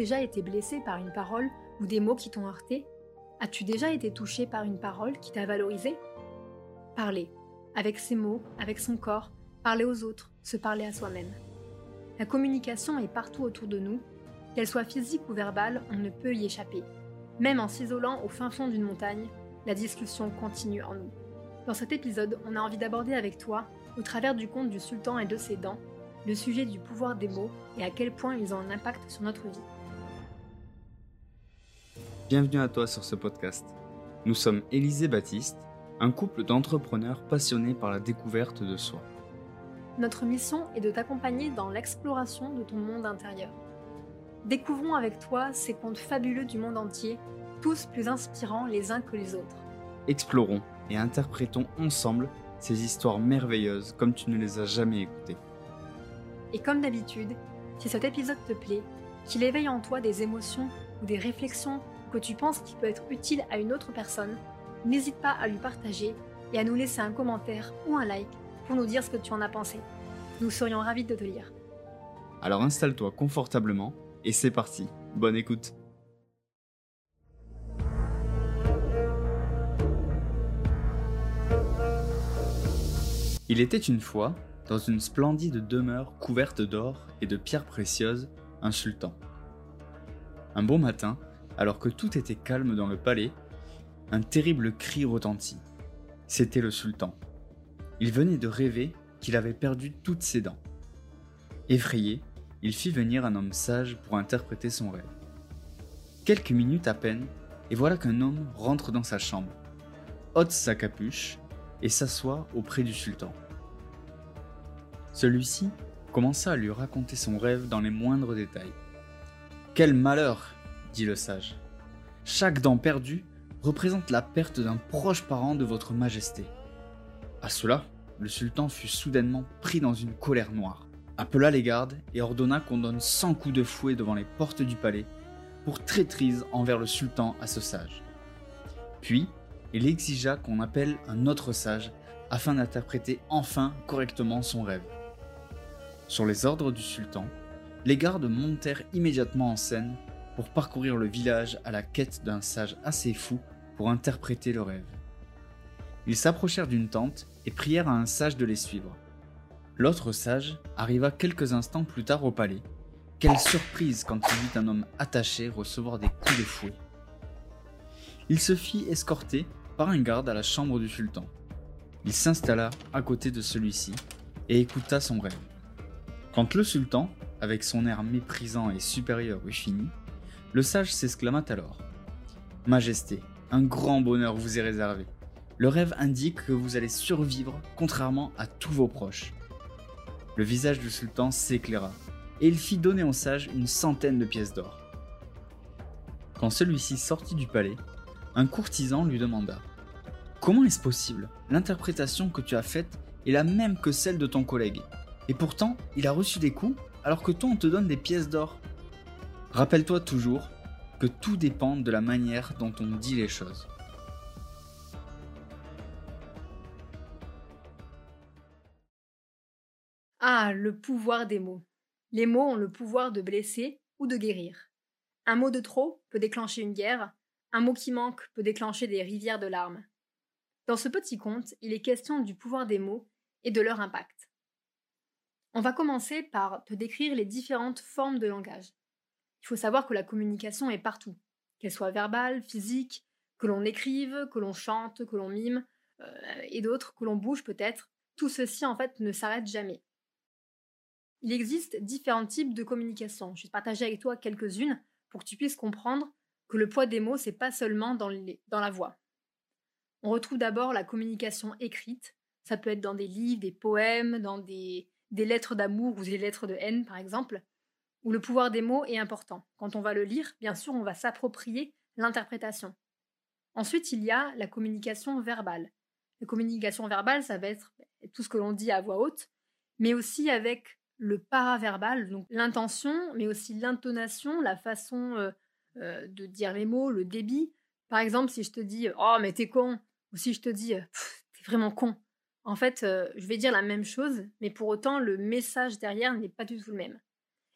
déjà été blessé par une parole ou des mots qui t'ont heurté? As-tu déjà été touché par une parole qui t'a valorisé? Parler, avec ses mots, avec son corps, parler aux autres, se parler à soi-même. La communication est partout autour de nous, qu'elle soit physique ou verbale, on ne peut y échapper. Même en s'isolant au fin fond d'une montagne, la discussion continue en nous. Dans cet épisode, on a envie d'aborder avec toi, au travers du conte du sultan et de ses dents, le sujet du pouvoir des mots et à quel point ils ont un impact sur notre vie. Bienvenue à toi sur ce podcast. Nous sommes Élisée Baptiste, un couple d'entrepreneurs passionnés par la découverte de soi. Notre mission est de t'accompagner dans l'exploration de ton monde intérieur. Découvrons avec toi ces contes fabuleux du monde entier, tous plus inspirants les uns que les autres. Explorons et interprétons ensemble ces histoires merveilleuses comme tu ne les as jamais écoutées. Et comme d'habitude, si cet épisode te plaît, qu'il éveille en toi des émotions ou des réflexions que tu penses qui peut être utile à une autre personne, n'hésite pas à lui partager et à nous laisser un commentaire ou un like pour nous dire ce que tu en as pensé. Nous serions ravis de te lire. Alors installe-toi confortablement et c'est parti. Bonne écoute. Il était une fois dans une splendide demeure couverte d'or et de pierres précieuses, un sultan. Un bon matin, alors que tout était calme dans le palais, un terrible cri retentit. C'était le sultan. Il venait de rêver qu'il avait perdu toutes ses dents. Effrayé, il fit venir un homme sage pour interpréter son rêve. Quelques minutes à peine, et voilà qu'un homme rentre dans sa chambre, ôte sa capuche et s'assoit auprès du sultan. Celui-ci commença à lui raconter son rêve dans les moindres détails. Quel malheur dit le sage. Chaque dent perdue représente la perte d'un proche parent de votre majesté. À cela, le sultan fut soudainement pris dans une colère noire, appela les gardes et ordonna qu'on donne 100 coups de fouet devant les portes du palais pour traîtrise envers le sultan à ce sage. Puis, il exigea qu'on appelle un autre sage afin d'interpréter enfin correctement son rêve. Sur les ordres du sultan, les gardes montèrent immédiatement en scène parcourir le village à la quête d'un sage assez fou pour interpréter le rêve. Ils s'approchèrent d'une tente et prièrent à un sage de les suivre. L'autre sage arriva quelques instants plus tard au palais. Quelle surprise quand il vit un homme attaché recevoir des coups de fouet. Il se fit escorter par un garde à la chambre du sultan. Il s'installa à côté de celui-ci et écouta son rêve. Quand le sultan, avec son air méprisant et supérieur, eut fini, le sage s'exclama alors Majesté, un grand bonheur vous est réservé. Le rêve indique que vous allez survivre contrairement à tous vos proches. Le visage du sultan s'éclaira et il fit donner au sage une centaine de pièces d'or. Quand celui-ci sortit du palais, un courtisan lui demanda Comment est-ce possible? L'interprétation que tu as faite est la même que celle de ton collègue. Et pourtant, il a reçu des coups alors que toi on te donne des pièces d'or. Rappelle-toi toujours que tout dépend de la manière dont on dit les choses. Ah, le pouvoir des mots. Les mots ont le pouvoir de blesser ou de guérir. Un mot de trop peut déclencher une guerre, un mot qui manque peut déclencher des rivières de larmes. Dans ce petit conte, il est question du pouvoir des mots et de leur impact. On va commencer par te décrire les différentes formes de langage. Il faut savoir que la communication est partout, qu'elle soit verbale, physique, que l'on écrive, que l'on chante, que l'on mime, euh, et d'autres, que l'on bouge peut-être. Tout ceci en fait ne s'arrête jamais. Il existe différents types de communication. Je vais partager avec toi quelques-unes pour que tu puisses comprendre que le poids des mots, c'est pas seulement dans, la voix. On retrouve d'abord la communication écrite. Ça peut être dans des livres, des poèmes, dans des lettres d'amour ou des lettres de haine, par exemple, où le pouvoir des mots est important. Quand on va le lire, bien sûr, on va s'approprier l'interprétation. Ensuite, il y a la communication verbale. La communication verbale, ça va être tout ce que l'on dit à voix haute, mais aussi avec le paraverbal, donc l'intention, mais aussi l'intonation, la façon euh, euh, de dire les mots, le débit. Par exemple, si je te dis Oh, mais t'es con, ou si je te dis T'es vraiment con, en fait, euh, je vais dire la même chose, mais pour autant, le message derrière n'est pas du tout le même.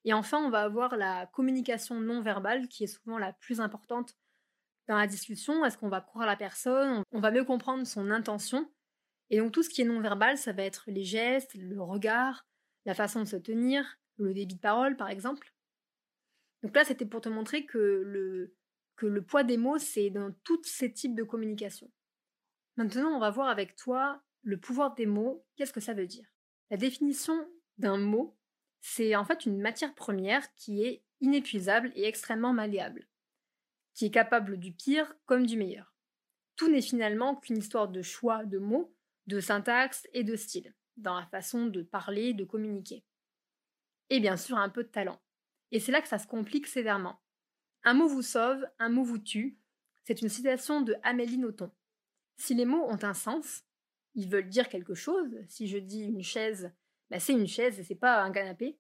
Et enfin, on va avoir la communication non verbale qui est souvent la plus importante dans la discussion. Est-ce qu'on va croire la personne? On va mieux comprendre son intention. Et donc tout ce qui est non verbal, ça va être les gestes, le regard, la façon de se tenir, le débit de parole par exemple. Donc là, c'était pour te montrer que le, que le poids des mots, c'est dans tous ces types de communication. Maintenant, on va voir avec toi le pouvoir des mots. Qu'est-ce que ça veut dire? La définition d'un mot, c'est en fait une matière première qui est inépuisable et extrêmement malléable, qui est capable du pire comme du meilleur. Tout n'est finalement qu'une histoire de choix de mots, de syntaxe et de style, dans la façon de parler, de communiquer. Et bien sûr un peu de talent. Et c'est là que ça se complique sévèrement. Un mot vous sauve, un mot vous tue. C'est une citation de Amélie Nothomb. Si les mots ont un sens, ils veulent dire quelque chose. Si je dis une chaise, bah, c'est une chaise et c'est pas un canapé.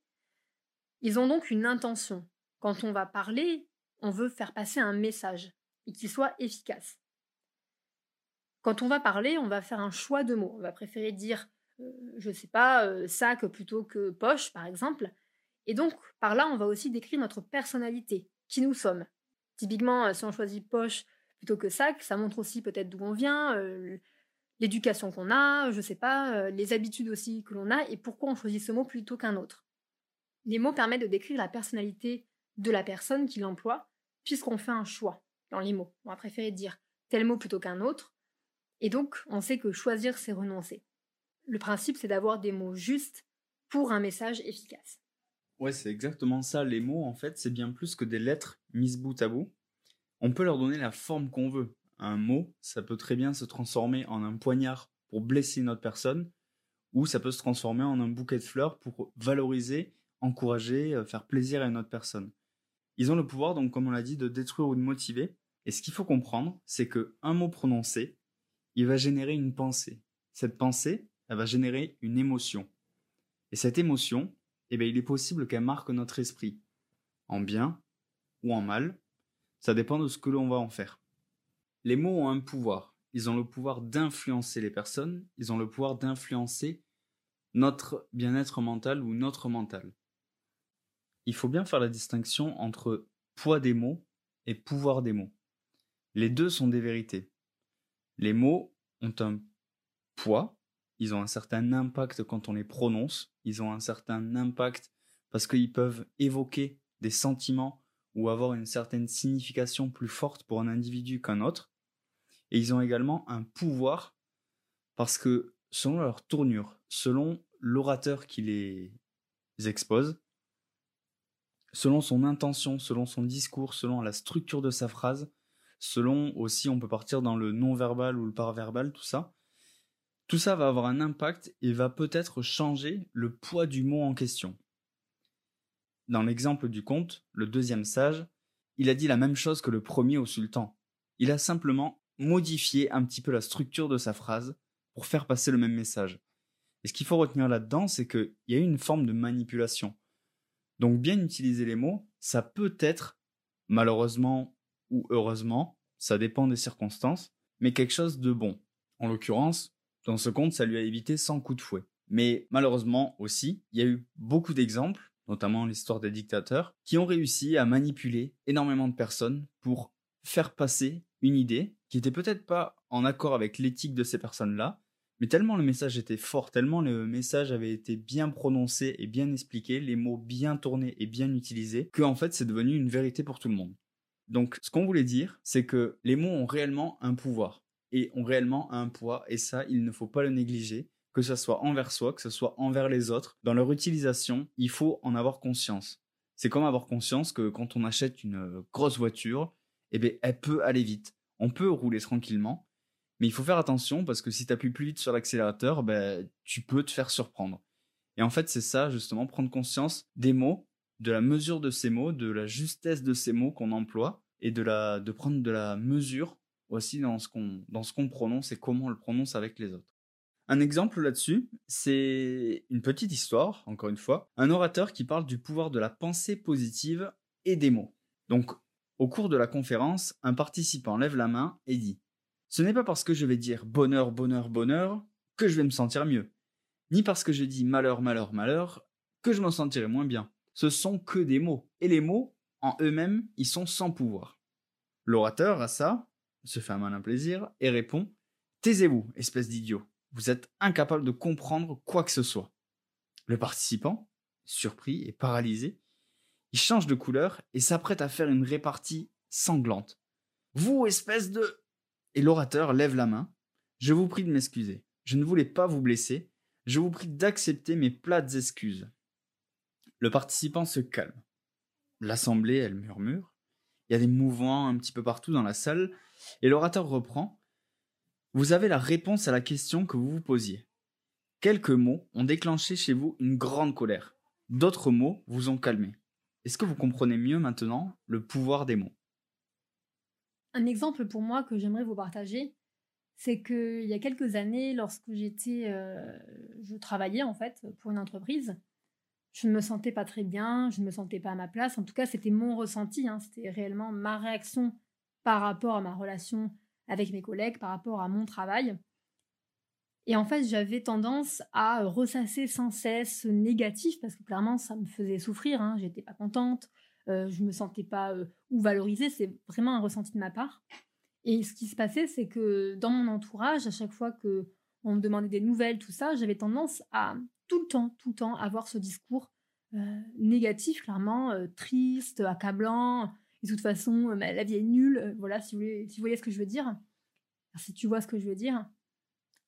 Ils ont donc une intention. Quand on va parler, on veut faire passer un message et qu'il soit efficace. Quand on va parler, on va faire un choix de mots. On va préférer dire, euh, je ne sais pas, euh, sac plutôt que poche, par exemple. Et donc, par là, on va aussi décrire notre personnalité, qui nous sommes. Typiquement, euh, si on choisit poche plutôt que sac, ça montre aussi peut-être d'où on vient, l'éducation qu'on a, je sais pas, euh, les habitudes aussi que l'on a et pourquoi on choisit ce mot plutôt qu'un autre. Les mots permettent de décrire la personnalité de la personne qui l'emploie, puisqu'on fait un choix dans les mots. On va préférer dire tel mot plutôt qu'un autre, et donc on sait que choisir, c'est renoncer. Le principe, c'est d'avoir des mots justes pour un message efficace. Ouais, c'est exactement ça. Les mots, en fait, c'est bien plus que des lettres mises bout à bout. On peut leur donner la forme qu'on veut un mot, ça peut très bien se transformer en un poignard pour blesser une autre personne, ou ça peut se transformer en un bouquet de fleurs pour valoriser, encourager, euh, faire plaisir à une autre personne. Ils ont le pouvoir, donc comme on l'a dit, de détruire ou de motiver. Et ce qu'il faut comprendre, c'est que un mot prononcé, il va générer une pensée. Cette pensée, elle va générer une émotion. Et cette émotion, eh bien, il est possible qu'elle marque notre esprit, en bien ou en mal. Ça dépend de ce que l'on va en faire. Les mots ont un pouvoir. Ils ont le pouvoir d'influencer les personnes, ils ont le pouvoir d'influencer notre bien-être mental ou notre mental. Il faut bien faire la distinction entre poids des mots et pouvoir des mots. Les deux sont des vérités. Les mots ont un poids, ils ont un certain impact quand on les prononce, ils ont un certain impact parce qu'ils peuvent évoquer des sentiments ou avoir une certaine signification plus forte pour un individu qu'un autre. Et ils ont également un pouvoir parce que selon leur tournure, selon l'orateur qui les expose, selon son intention, selon son discours, selon la structure de sa phrase, selon aussi on peut partir dans le non-verbal ou le par-verbal, tout ça, tout ça va avoir un impact et va peut-être changer le poids du mot en question. Dans l'exemple du conte, le deuxième sage, il a dit la même chose que le premier au sultan. Il a simplement modifier un petit peu la structure de sa phrase pour faire passer le même message. Et ce qu'il faut retenir là-dedans, c'est qu'il y a une forme de manipulation. Donc bien utiliser les mots, ça peut être, malheureusement ou heureusement, ça dépend des circonstances, mais quelque chose de bon. En l'occurrence, dans ce conte, ça lui a évité 100 coups de fouet. Mais malheureusement aussi, il y a eu beaucoup d'exemples, notamment l'histoire des dictateurs, qui ont réussi à manipuler énormément de personnes pour faire passer une idée qui était peut-être pas en accord avec l'éthique de ces personnes-là, mais tellement le message était fort, tellement le message avait été bien prononcé et bien expliqué, les mots bien tournés et bien utilisés, que en fait c'est devenu une vérité pour tout le monde. Donc ce qu'on voulait dire, c'est que les mots ont réellement un pouvoir et ont réellement un poids et ça il ne faut pas le négliger, que ce soit envers soi, que ce soit envers les autres. Dans leur utilisation, il faut en avoir conscience. C'est comme avoir conscience que quand on achète une grosse voiture, eh bien, elle peut aller vite on peut rouler tranquillement, mais il faut faire attention parce que si tu appuies plus vite sur l'accélérateur, ben, tu peux te faire surprendre. Et en fait, c'est ça, justement, prendre conscience des mots, de la mesure de ces mots, de la justesse de ces mots qu'on emploie, et de, la, de prendre de la mesure aussi dans ce qu'on prononce et comment on le prononce avec les autres. Un exemple là-dessus, c'est une petite histoire, encore une fois, un orateur qui parle du pouvoir de la pensée positive et des mots. Donc au cours de la conférence, un participant lève la main et dit Ce n'est pas parce que je vais dire bonheur, bonheur, bonheur que je vais me sentir mieux, ni parce que je dis malheur, malheur, malheur que je m'en sentirai moins bien. ce sont que des mots. Et les mots, en eux-mêmes, ils sont sans pouvoir. L'orateur, à ça, se fait un malin plaisir et répond Taisez-vous, espèce d'idiot. Vous êtes incapable de comprendre quoi que ce soit. Le participant, surpris et paralysé, il change de couleur et s'apprête à faire une répartie sanglante. Vous, espèce de... Et l'orateur lève la main. Je vous prie de m'excuser. Je ne voulais pas vous blesser. Je vous prie d'accepter mes plates excuses. Le participant se calme. L'assemblée, elle murmure. Il y a des mouvements un petit peu partout dans la salle. Et l'orateur reprend. Vous avez la réponse à la question que vous vous posiez. Quelques mots ont déclenché chez vous une grande colère. D'autres mots vous ont calmé. Est-ce que vous comprenez mieux maintenant le pouvoir des mots? Un exemple pour moi que j'aimerais vous partager, c'est qu'il y a quelques années, lorsque j'étais, euh, je travaillais en fait pour une entreprise, je ne me sentais pas très bien, je ne me sentais pas à ma place. En tout cas, c'était mon ressenti, hein. c'était réellement ma réaction par rapport à ma relation avec mes collègues, par rapport à mon travail. Et en fait, j'avais tendance à ressasser sans cesse ce négatif parce que clairement, ça me faisait souffrir. Hein. J'étais pas contente, euh, je me sentais pas euh, ou valorisée. C'est vraiment un ressenti de ma part. Et ce qui se passait, c'est que dans mon entourage, à chaque fois que on me demandait des nouvelles, tout ça, j'avais tendance à tout le temps, tout le temps avoir ce discours euh, négatif, clairement euh, triste, accablant. Et de toute façon, la vie est nulle. voilà, si vous voyez ce que je veux dire, si tu vois ce que je veux dire.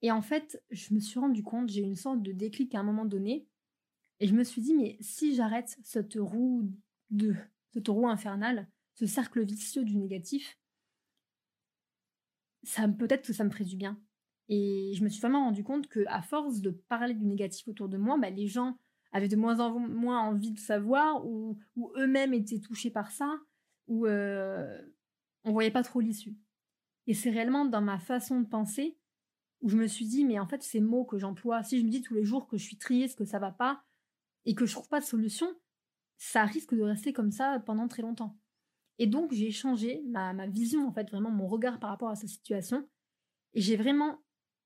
Et en fait, je me suis rendu compte, j'ai eu une sorte de déclic à un moment donné, et je me suis dit, mais si j'arrête cette roue de cette roue infernale, ce cercle vicieux du négatif, ça peut-être que ça me ferait du bien. Et je me suis vraiment rendu compte que à force de parler du négatif autour de moi, bah, les gens avaient de moins en moins envie de savoir, ou, eux-mêmes étaient touchés par ça, ou euh, on voyait pas trop l'issue. Et c'est réellement dans ma façon de penser où je me suis dit, mais en fait, ces mots que j'emploie, si je me dis tous les jours que je suis triste, que ça va pas, et que je trouve pas de solution, ça risque de rester comme ça pendant très longtemps. Et donc, j'ai changé ma, ma vision, en fait, vraiment mon regard par rapport à cette situation. Et j'ai vraiment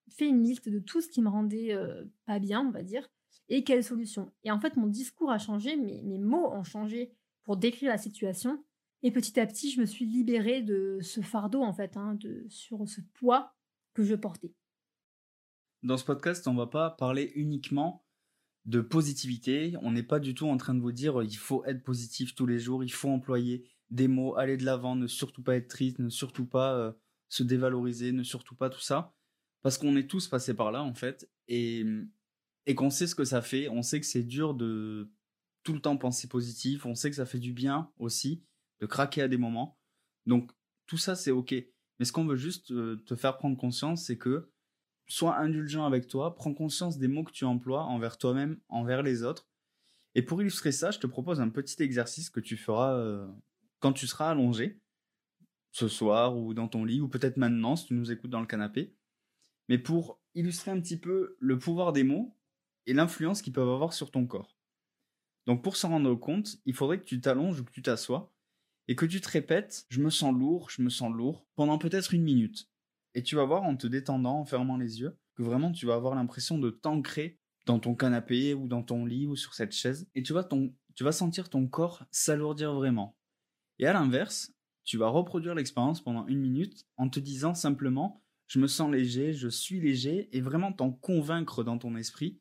fait une liste de tout ce qui me rendait euh, pas bien, on va dire, et quelles solutions. Et en fait, mon discours a changé, mes, mes mots ont changé pour décrire la situation. Et petit à petit, je me suis libérée de ce fardeau, en fait, hein, de, sur ce poids que je portais. Dans ce podcast, on va pas parler uniquement de positivité. On n'est pas du tout en train de vous dire il faut être positif tous les jours, il faut employer des mots, aller de l'avant, ne surtout pas être triste, ne surtout pas euh, se dévaloriser, ne surtout pas tout ça parce qu'on est tous passés par là en fait et et qu'on sait ce que ça fait, on sait que c'est dur de tout le temps penser positif, on sait que ça fait du bien aussi de craquer à des moments. Donc tout ça c'est OK. Mais ce qu'on veut juste euh, te faire prendre conscience, c'est que sois indulgent avec toi, prends conscience des mots que tu emploies envers toi-même, envers les autres. Et pour illustrer ça, je te propose un petit exercice que tu feras euh, quand tu seras allongé, ce soir ou dans ton lit, ou peut-être maintenant si tu nous écoutes dans le canapé mais pour illustrer un petit peu le pouvoir des mots et l'influence qu'ils peuvent avoir sur ton corps. Donc pour s'en rendre compte, il faudrait que tu t'allonges ou que tu t'assoies et que tu te répètes je me sens lourd, je me sens lourd pendant peut-être une minute. Et tu vas voir en te détendant, en fermant les yeux, que vraiment tu vas avoir l'impression de t'ancrer dans ton canapé ou dans ton lit ou sur cette chaise et tu vas, ton, tu vas sentir ton corps s'alourdir vraiment. Et à l'inverse, tu vas reproduire l'expérience pendant une minute en te disant simplement je me sens léger, je suis léger, et vraiment t'en convaincre dans ton esprit,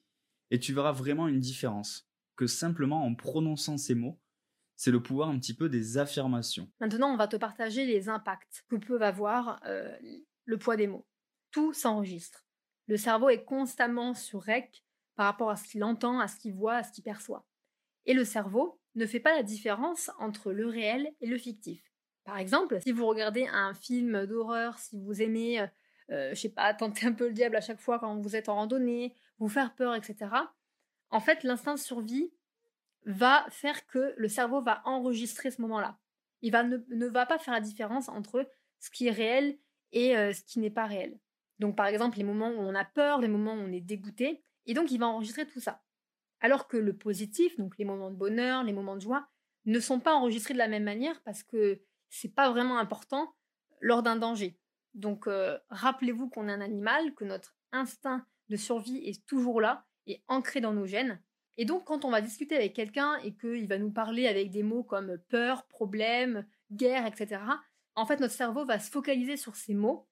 et tu verras vraiment une différence. Que simplement en prononçant ces mots, c'est le pouvoir un petit peu des affirmations. Maintenant, on va te partager les impacts que peuvent avoir euh, le poids des mots. Tout s'enregistre. Le cerveau est constamment sur rec par rapport à ce qu'il entend, à ce qu'il voit, à ce qu'il perçoit. Et le cerveau ne fait pas la différence entre le réel et le fictif. Par exemple, si vous regardez un film d'horreur, si vous aimez euh, euh, je sais pas, tenter un peu le diable à chaque fois quand vous êtes en randonnée, vous faire peur, etc. En fait, l'instinct de survie va faire que le cerveau va enregistrer ce moment-là. Il va ne, va pas faire la différence entre ce qui est réel et euh, ce qui n'est pas réel. Donc par exemple, les moments où on a peur, les moments où on est dégoûté, et donc il va enregistrer tout ça. Alors que le positif, donc les moments de bonheur, les moments de joie, ne sont pas enregistrés de la même manière parce que c'est pas vraiment important lors d'un danger. Donc euh, rappelez-vous qu'on est un animal, que notre instinct de survie est toujours là et ancré dans nos gènes. Et donc, quand on va discuter avec quelqu'un et qu'il va nous parler avec des mots comme peur, problème, guerre, etc., en fait, notre cerveau va se focaliser sur ces mots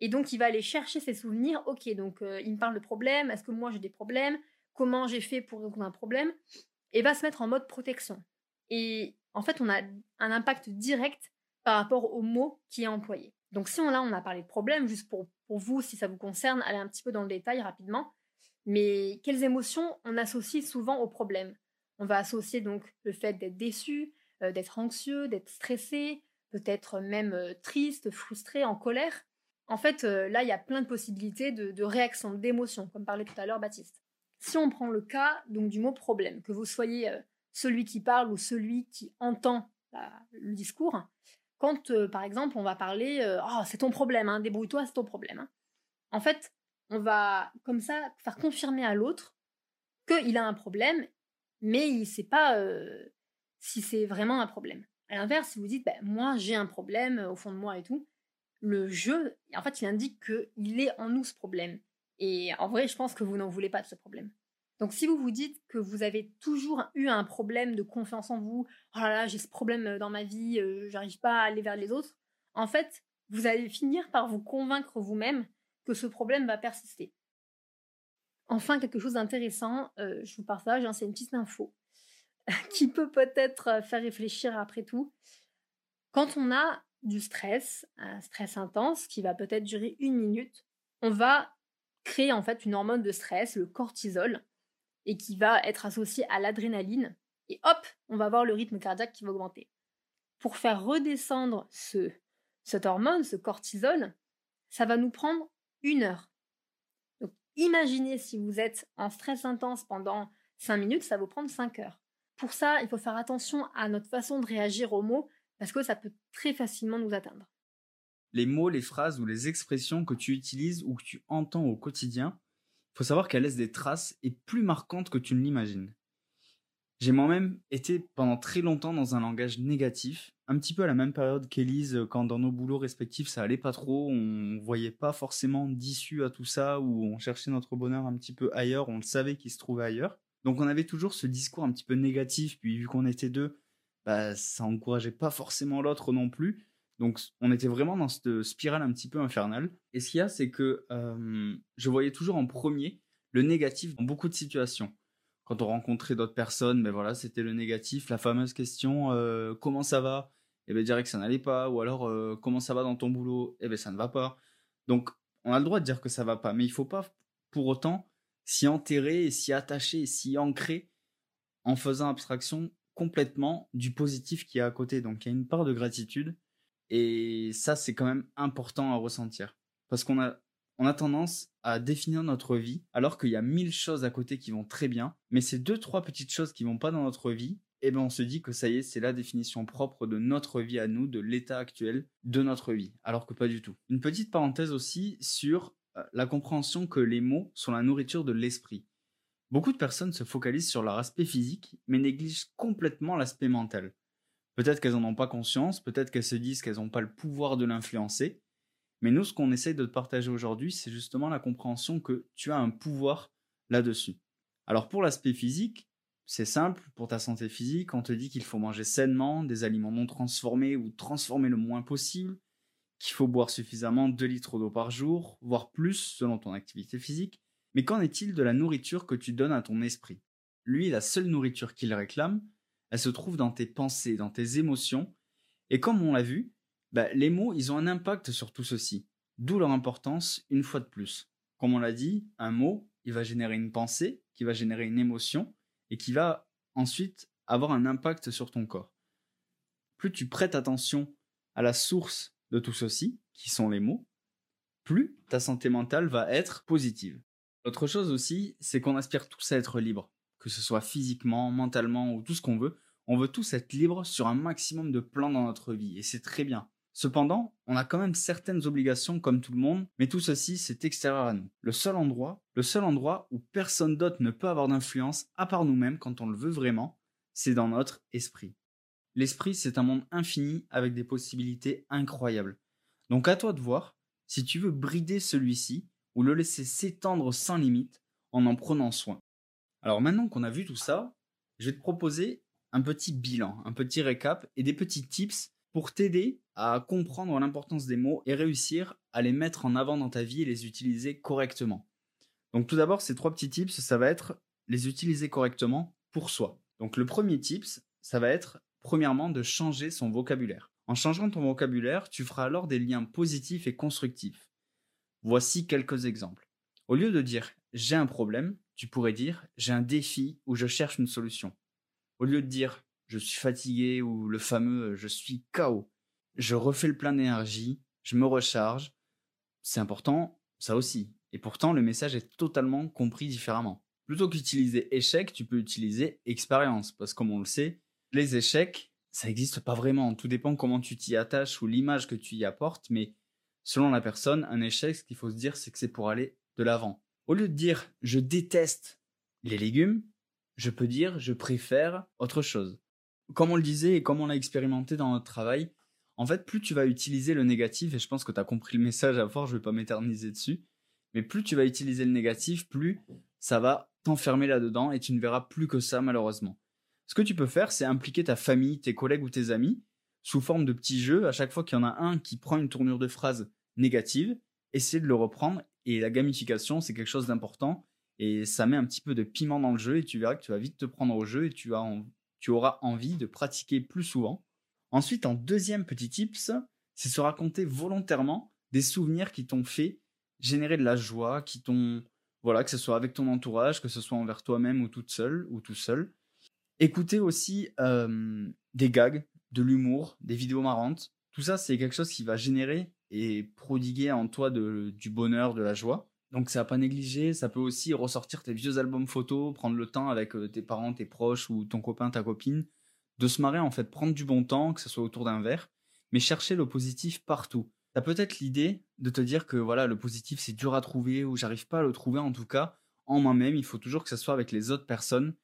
et donc il va aller chercher ses souvenirs. Ok, donc euh, il me parle de problème, est-ce que moi j'ai des problèmes? Comment j'ai fait pour résoudre un problème? Et va se mettre en mode protection. Et en fait, on a un impact direct par rapport aux mots qui est employé. Donc si on, là, on a parlé de problème, juste pour, pour vous, si ça vous concerne, allez un petit peu dans le détail rapidement. Mais quelles émotions on associe souvent au problème On va associer donc le fait d'être déçu, euh, d'être anxieux, d'être stressé, peut-être même euh, triste, frustré, en colère. En fait, euh, là, il y a plein de possibilités de, de réaction, d'émotions, comme parlait tout à l'heure Baptiste. Si on prend le cas donc du mot problème, que vous soyez celui qui parle ou celui qui entend le discours, quand par exemple on va parler oh, c'est ton problème, hein, débrouille-toi, c'est ton problème. Hein. En fait, on va comme ça faire confirmer à l'autre qu'il a un problème, mais il ne sait pas si c'est vraiment un problème. À l'inverse, si vous dites, ben, moi j'ai un problème au fond de moi et tout, le jeu, en fait, il indique qu'il est en nous ce problème. Et en vrai, je pense que vous n'en voulez pas de ce problème. Donc si vous vous dites que vous avez toujours eu un problème de confiance en vous, oh là là, j'ai ce problème dans ma vie, j'arrive pas à aller vers les autres, en fait, vous allez finir par vous convaincre vous-même que ce problème va persister. Enfin, quelque chose d'intéressant, je vous partage, hein, c'est une petite info qui peut peut-être euh, faire réfléchir après tout. Quand on a du stress, un stress intense qui va peut-être durer une minute, on va créer en fait une hormone de stress, le cortisol, et qui va être associé à l'adrénaline. Et hop, on va avoir le rythme cardiaque qui va augmenter. Pour faire redescendre ce, cette hormone, ce cortisol, ça va nous prendre une heure. Donc imaginez si vous êtes en stress intense pendant 5 minutes, ça va vous prendre 5 heures. Pour ça, il faut faire attention à notre façon de réagir aux mots parce que ça peut très facilement nous atteindre. Les mots, les phrases ou les expressions que tu utilises ou que tu entends au quotidien, il faut savoir qu'elles laissent des traces et plus marquantes que tu ne l'imagines. J'ai moi-même été pendant très longtemps dans un langage négatif, un petit peu à la même période qu'Élise, quand dans nos boulots respectifs ça allait pas trop, on voyait pas forcément d'issue à tout ça, ou on cherchait notre bonheur un petit peu ailleurs, on le savait qu'il se trouvait ailleurs. Donc on avait toujours ce discours un petit peu négatif, puis vu qu'on était deux, bah, ça encourageait pas forcément l'autre non plus. Donc on était vraiment dans cette spirale un petit peu infernale. Et ce qu'il y a, c'est que je voyais toujours en premier le négatif dans beaucoup de situations. Quand on rencontrait d'autres personnes, mais ben voilà, c'était le négatif, la fameuse question comment ça va? Et eh bien que ça n'allait pas, ou alors comment ça va dans ton boulot? Et eh bien ça ne va pas. Donc on a le droit de dire que ça va pas, mais il faut pas pour autant s'y enterrer s'y attacher s'y ancrer en faisant abstraction complètement du positif qui est à côté. Donc il y a une part de gratitude et ça c'est quand même important à ressentir parce qu'on a on a tendance à définir notre vie alors qu'il y a mille choses à côté qui vont très bien, mais ces deux trois petites choses qui vont pas dans notre vie, eh ben on se dit que ça y est, c'est la définition propre de notre vie à nous, de l'état actuel de notre vie, alors que pas du tout. Une petite parenthèse aussi sur la compréhension que les mots sont la nourriture de l'esprit. Beaucoup de personnes se focalisent sur leur aspect physique, mais négligent complètement l'aspect mental. Peut-être qu'elles n'en ont pas conscience, peut-être qu'elles se disent qu'elles n'ont pas le pouvoir de l'influencer, mais nous, ce qu'on essaye de te partager aujourd'hui, c'est justement la compréhension que tu as un pouvoir là-dessus. Alors pour l'aspect physique, c'est simple, pour ta santé physique, on te dit qu'il faut manger sainement, des aliments non transformés ou transformés le moins possible, qu'il faut boire suffisamment 2 litres d'eau par jour, voire plus selon ton activité physique. Mais qu'en est-il de la nourriture que tu donnes à ton esprit? Lui, la seule nourriture qu'il réclame, elle se trouve dans tes pensées, dans tes émotions. Et comme on l'a vu, bah, les mots, ils ont un impact sur tout ceci. D'où leur importance une fois de plus. Comme on l'a dit, un mot, il va générer une pensée, qui va générer une émotion, et qui va ensuite avoir un impact sur ton corps. Plus tu prêtes attention à la source de tout ceci, qui sont les mots, plus ta santé mentale va être positive. Autre chose aussi, c'est qu'on aspire tous à être libre, que ce soit physiquement, mentalement ou tout ce qu'on veut. On veut tous être libres sur un maximum de plans dans notre vie, et c'est très bien. Cependant, on a quand même certaines obligations comme tout le monde, mais tout ceci c'est extérieur à nous. Le seul endroit, le seul endroit où personne d'autre ne peut avoir d'influence à part nous-mêmes quand on le veut vraiment, c'est dans notre esprit. L'esprit, c'est un monde infini avec des possibilités incroyables. Donc à toi de voir si tu veux brider celui-ci ou le laisser s'étendre sans limite en en prenant soin. Alors maintenant qu'on a vu tout ça, je vais te proposer un petit bilan, un petit récap et des petits tips pour t'aider à comprendre l'importance des mots et réussir à les mettre en avant dans ta vie et les utiliser correctement. Donc tout d'abord, ces trois petits tips, ça va être les utiliser correctement pour soi. Donc le premier tips, ça va être premièrement de changer son vocabulaire. En changeant ton vocabulaire, tu feras alors des liens positifs et constructifs. Voici quelques exemples. Au lieu de dire j'ai un problème, tu pourrais dire j'ai un défi ou je cherche une solution. Au lieu de dire je suis fatigué ou le fameux je suis KO, je refais le plein d'énergie, je me recharge. C'est important, ça aussi. Et pourtant, le message est totalement compris différemment. Plutôt qu'utiliser échec, tu peux utiliser expérience, parce que comme on le sait, les échecs, ça n'existe pas vraiment. Tout dépend comment tu t'y attaches ou l'image que tu y apportes, mais selon la personne, un échec, ce qu'il faut se dire, c'est que c'est pour aller de l'avant. Au lieu de dire je déteste les légumes, je peux dire je préfère autre chose. Comme on le disait et comme on l'a expérimenté dans notre travail, en fait, plus tu vas utiliser le négatif, et je pense que tu as compris le message à fort, je ne vais pas m'éterniser dessus, mais plus tu vas utiliser le négatif, plus ça va t'enfermer là-dedans et tu ne verras plus que ça malheureusement. Ce que tu peux faire, c'est impliquer ta famille, tes collègues ou tes amis sous forme de petits jeux. À chaque fois qu'il y en a un qui prend une tournure de phrase négative, essaie de le reprendre. Et la gamification, c'est quelque chose d'important. Et ça met un petit peu de piment dans le jeu et tu verras que tu vas vite te prendre au jeu et tu, tu auras envie de pratiquer plus souvent. Ensuite, en deuxième petit tips, c'est se raconter volontairement des souvenirs qui t'ont fait générer de la joie, qui t'ont voilà, que ce soit avec ton entourage, que ce soit envers toi-même ou toute seule ou tout seul. Écouter aussi des gags, de l'humour, des vidéos marrantes. Tout ça, c'est quelque chose qui va générer et prodiguer en toi du bonheur, de la joie. Donc ça va pas négliger, ça peut aussi ressortir tes vieux albums photos, prendre le temps avec tes parents, tes proches ou ton copain, ta copine, de se marrer en fait, prendre du bon temps, que ce soit autour d'un verre, mais chercher le positif partout. T'as peut-être l'idée de te dire que voilà, le positif c'est dur à trouver ou j'arrive pas à le trouver en tout cas en moi-même, il faut toujours que ce soit avec les autres personnes.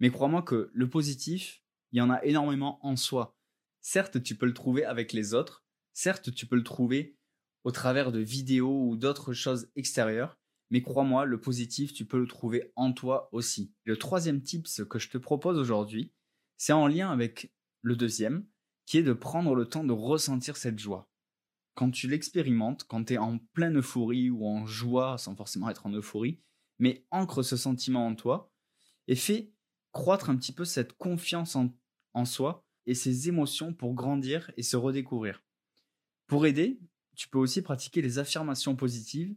Mais crois-moi que le positif, il y en a énormément en soi. Certes, tu peux le trouver avec les autres, certes, tu peux le trouver au travers de vidéos ou d'autres choses extérieures, mais crois-moi, le positif, tu peux le trouver en toi aussi. Le troisième tips que je te propose aujourd'hui, c'est en lien avec le deuxième, qui est de prendre le temps de ressentir cette joie quand tu l'expérimentes, quand tu es en pleine euphorie ou en joie, sans forcément être en euphorie, mais ancre ce sentiment en toi et fais croître un petit peu cette confiance en, soi et ces émotions pour grandir et se redécouvrir. Pour aider, tu peux aussi pratiquer les affirmations positives.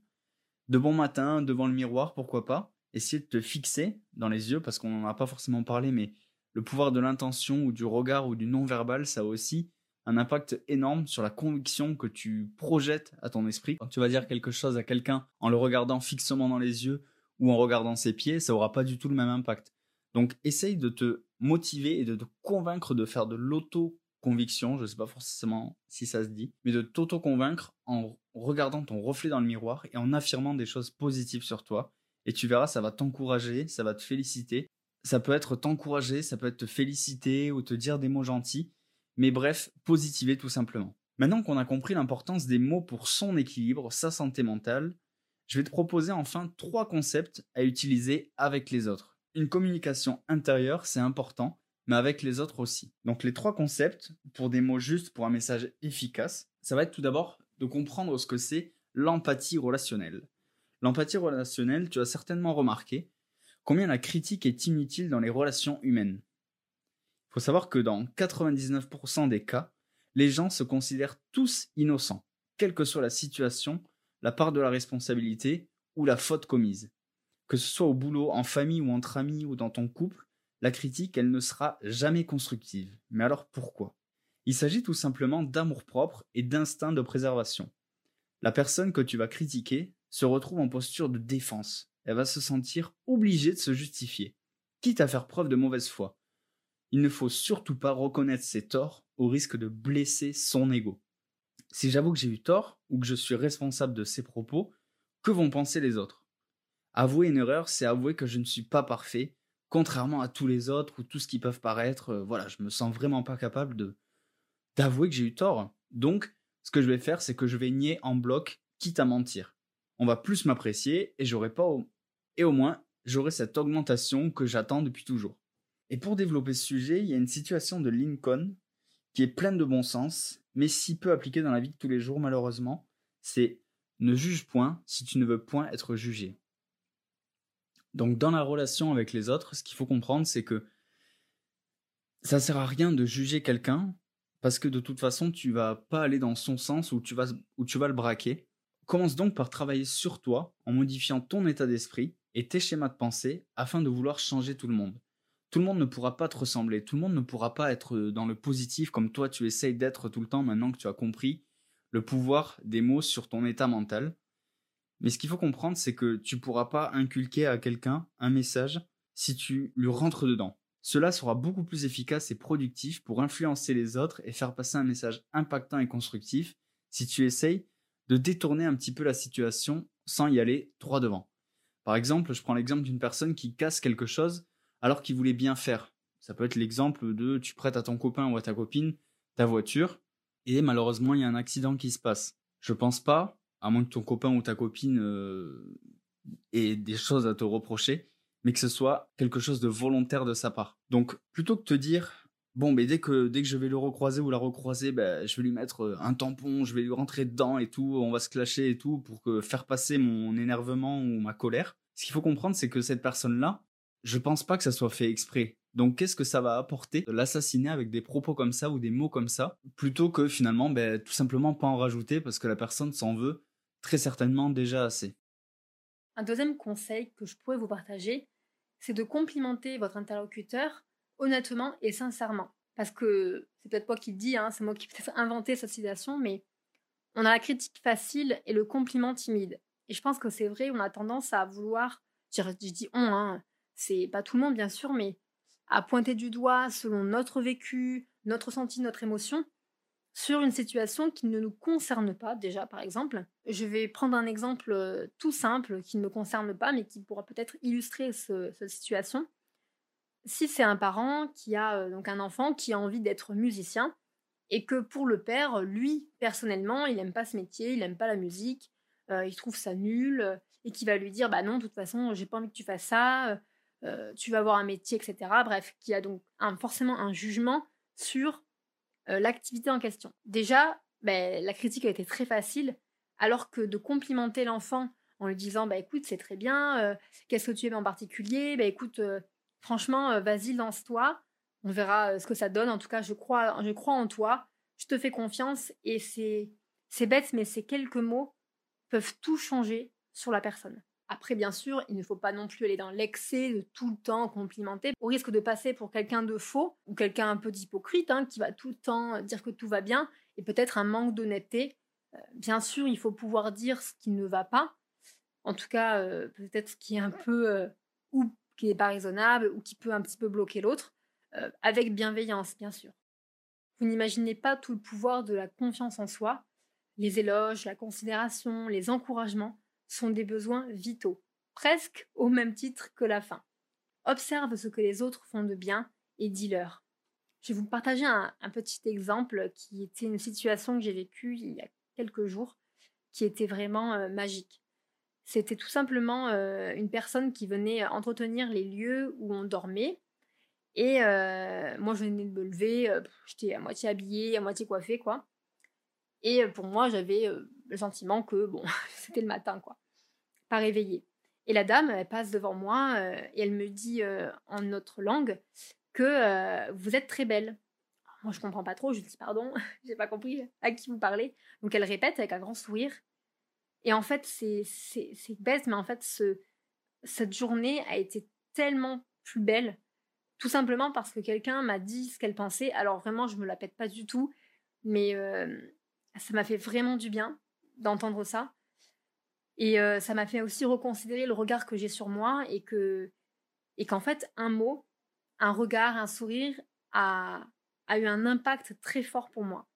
De bon matin, devant le miroir, pourquoi pas. Essayer de te fixer dans les yeux, parce qu'on n'en a pas forcément parlé, mais le pouvoir de l'intention ou du regard ou du non-verbal, ça aussi un impact énorme sur la conviction que tu projettes à ton esprit. Quand tu vas dire quelque chose à quelqu'un en le regardant fixement dans les yeux ou en regardant ses pieds, ça aura pas du tout le même impact. Donc essaye de te motiver et de te convaincre de faire de l'auto-conviction, je ne sais pas forcément si ça se dit, mais de t'auto-convaincre en regardant ton reflet dans le miroir et en affirmant des choses positives sur toi. Et tu verras, ça va t'encourager, ça va te féliciter. Ça peut être t'encourager, ça peut être te féliciter ou te dire des mots gentils mais bref, positiver tout simplement. Maintenant qu'on a compris l'importance des mots pour son équilibre, sa santé mentale, je vais te proposer enfin trois concepts à utiliser avec les autres. Une communication intérieure, c'est important, mais avec les autres aussi. Donc les trois concepts, pour des mots justes, pour un message efficace, ça va être tout d'abord de comprendre ce que c'est l'empathie relationnelle. L'empathie relationnelle, tu as certainement remarqué combien la critique est inutile dans les relations humaines. Il faut savoir que dans 99% des cas, les gens se considèrent tous innocents, quelle que soit la situation, la part de la responsabilité ou la faute commise. Que ce soit au boulot, en famille ou entre amis ou dans ton couple, la critique, elle ne sera jamais constructive. Mais alors pourquoi? Il s'agit tout simplement d'amour-propre et d'instinct de préservation. La personne que tu vas critiquer se retrouve en posture de défense. Elle va se sentir obligée de se justifier, quitte à faire preuve de mauvaise foi il ne faut surtout pas reconnaître ses torts au risque de blesser son ego. Si j'avoue que j'ai eu tort ou que je suis responsable de ses propos, que vont penser les autres? Avouer une erreur, c'est avouer que je ne suis pas parfait, contrairement à tous les autres ou tout ce qui peuvent paraître. Euh, voilà, je me sens vraiment pas capable de d'avouer que j'ai eu tort. Donc, ce que je vais faire, c'est que je vais nier en bloc, quitte à mentir. On va plus m'apprécier et j'aurai pas et au moins j'aurai cette augmentation que j'attends depuis toujours. Et pour développer ce sujet, il y a une situation de Lincoln qui est pleine de bon sens, mais si peu appliquée dans la vie de tous les jours malheureusement, c'est ne juge point si tu ne veux point être jugé. Donc dans la relation avec les autres, ce qu'il faut comprendre, c'est que ça sert à rien de juger quelqu'un parce que de toute façon, tu vas pas aller dans son sens ou tu vas, ou tu vas le braquer. Commence donc par travailler sur toi en modifiant ton état d'esprit et tes schémas de pensée afin de vouloir changer tout le monde. Tout le monde ne pourra pas te ressembler, tout le monde ne pourra pas être dans le positif comme toi tu essayes d'être tout le temps maintenant que tu as compris le pouvoir des mots sur ton état mental. Mais ce qu'il faut comprendre, c'est que tu pourras pas inculquer à quelqu'un un message si tu lui rentres dedans. Cela sera beaucoup plus efficace et productif pour influencer les autres et faire passer un message impactant et constructif si tu essayes de détourner un petit peu la situation sans y aller droit devant. Par exemple, je prends l'exemple d'une personne qui casse quelque chose alors qu'il voulait bien faire. Ça peut être l'exemple de tu prêtes à ton copain ou à ta copine ta voiture et malheureusement il y a un accident qui se passe. Je pense pas, à moins que ton copain ou ta copine euh, ait des choses à te reprocher, mais que ce soit quelque chose de volontaire de sa part. Donc plutôt que de te dire bon mais dès que dès que je vais le recroiser ou la recroiser, ben, je vais lui mettre euh, un tampon, je vais lui rentrer dedans et tout, on va se clasher et tout pour que faire passer mon énervement ou ma colère. Ce qu'il faut comprendre c'est que cette personne là, je pense pas que ça soit fait exprès. Donc qu'est-ce que ça va apporter de l'assassiner avec des propos comme ça ou des mots comme ça, plutôt que finalement ben, tout simplement pas en rajouter parce que la personne s'en veut très certainement déjà assez. Un deuxième conseil que je pourrais vous partager, c'est de complimenter votre interlocuteur honnêtement et sincèrement. Parce que c'est peut-être moi qui le dis, hein, c'est moi qui peut-être inventé cette situation, mais on a la critique facile et le compliment timide. Et je pense que c'est vrai, on a tendance à vouloir, je, dis on, hein, c'est pas tout le monde bien sûr, mais à pointer du doigt selon notre vécu, notre ressenti, notre émotion, sur une situation qui ne nous concerne pas déjà par exemple. Je vais prendre un exemple euh, tout simple qui ne me concerne pas mais qui pourra peut-être illustrer cette situation. Si c'est un parent qui a euh, donc un enfant qui a envie d'être musicien et que pour le père, lui personnellement, il n'aime pas ce métier, il n'aime pas la musique, euh, il trouve ça nul et qui va lui dire bah non de toute façon j'ai pas envie que tu fasses ça, tu vas avoir un métier etc. Bref, qui a donc forcément un jugement sur euh, l'activité en question. Déjà, ben, la critique a été très facile, alors que de complimenter l'enfant en lui disant bah écoute c'est très bien, euh, qu'est-ce que tu aimes en particulier, bah écoute euh, franchement vas-y lance-toi, on verra ce que ça donne. En tout cas je crois je crois en toi, je te fais confiance et c'est c'est bête mais ces quelques mots peuvent tout changer sur la personne. Après, bien sûr, il ne faut pas non plus aller dans l'excès de tout le temps complimenter, au risque de passer pour quelqu'un de faux ou quelqu'un un peu d'hypocrite, hein, qui va tout le temps dire que tout va bien, et peut-être un manque d'honnêteté. Euh, bien sûr, il faut pouvoir dire ce qui ne va pas, en tout cas, euh, peut-être ce qui est un peu euh, ou qui n'est pas raisonnable ou qui peut un petit peu bloquer l'autre, avec bienveillance, bien sûr. Vous n'imaginez pas tout le pouvoir de la confiance en soi, les éloges, la considération, les encouragements sont des besoins vitaux, presque au même titre que la faim. Observe ce que les autres font de bien et dis-leur. Je vais vous partager un, petit exemple qui était une situation que j'ai vécue il y a quelques jours, qui était vraiment euh, magique. C'était tout simplement euh, une personne qui venait entretenir les lieux où on dormait. Et euh, moi, je venais de me lever, j'étais à moitié habillée, à moitié coiffée, quoi. Et pour moi, j'avais le sentiment que, bon, c'était le matin, quoi pas réveillée. Et la dame, elle passe devant moi euh, et elle me dit euh, en notre langue que euh, vous êtes très belle. moi, je comprends pas trop, je dis pardon, j'ai pas compris à qui vous parlez. Donc elle répète avec un grand sourire. Et en fait, c'est bête, mais en fait, ce, cette journée a été tellement plus belle, tout simplement parce que quelqu'un m'a dit ce qu'elle pensait. Alors vraiment, je me la pète pas du tout, mais ça m'a fait vraiment du bien d'entendre ça. Et euh, ça m'a fait aussi reconsidérer le regard que j'ai sur moi et que et qu'en fait un mot, un regard, un sourire a, a eu un impact très fort pour moi.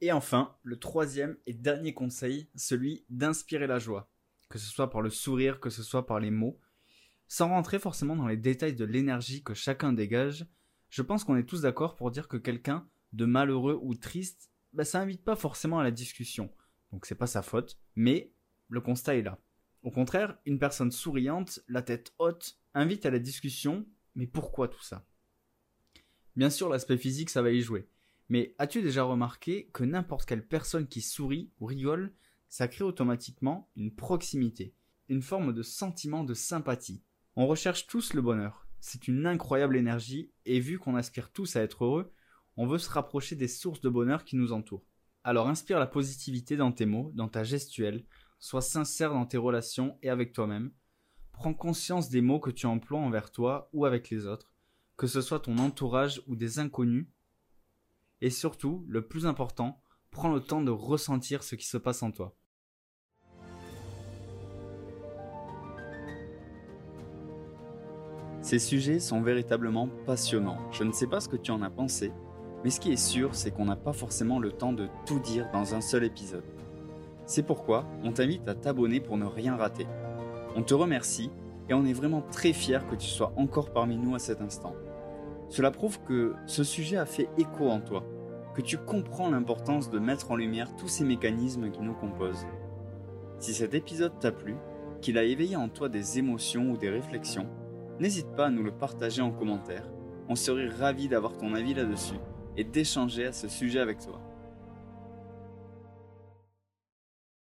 Et enfin, le troisième et dernier conseil, celui d'inspirer la joie, que ce soit par le sourire, que ce soit par les mots. Sans rentrer forcément dans les détails de l'énergie que chacun dégage, je pense qu'on est tous d'accord pour dire que quelqu'un de malheureux ou triste, bah, ça invite pas forcément à la discussion. Donc c'est pas sa faute, mais le constat est là. Au contraire, une personne souriante, la tête haute, invite à la discussion, mais pourquoi tout ça? Bien sûr, l'aspect physique, ça va y jouer. Mais as-tu déjà remarqué que n'importe quelle personne qui sourit ou rigole, ça crée automatiquement une proximité, une forme de sentiment de sympathie? On recherche tous le bonheur. C'est une incroyable énergie et vu qu'on aspire tous à être heureux, on veut se rapprocher des sources de bonheur qui nous entourent. Alors inspire la positivité dans tes mots, dans ta gestuelle, sois sincère dans tes relations et avec toi-même. Prends conscience des mots que tu emploies envers toi ou avec les autres, que ce soit ton entourage ou des inconnus. Et surtout, le plus important, prends le temps de ressentir ce qui se passe en toi. Ces sujets sont véritablement passionnants. Je ne sais pas ce que tu en as pensé, mais ce qui est sûr, c'est qu'on n'a pas forcément le temps de tout dire dans un seul épisode. C'est pourquoi on t'invite à t'abonner pour ne rien rater. On te remercie et on est vraiment très fiers que tu sois encore parmi nous à cet instant. Cela prouve que ce sujet a fait écho en toi, que tu comprends l'importance de mettre en lumière tous ces mécanismes qui nous composent. Si cet épisode t'a plu, qu'il a éveillé en toi des émotions ou des réflexions, n'hésite pas à nous le partager en commentaire. On serait ravis d'avoir ton avis là-dessus et d'échanger à ce sujet avec toi.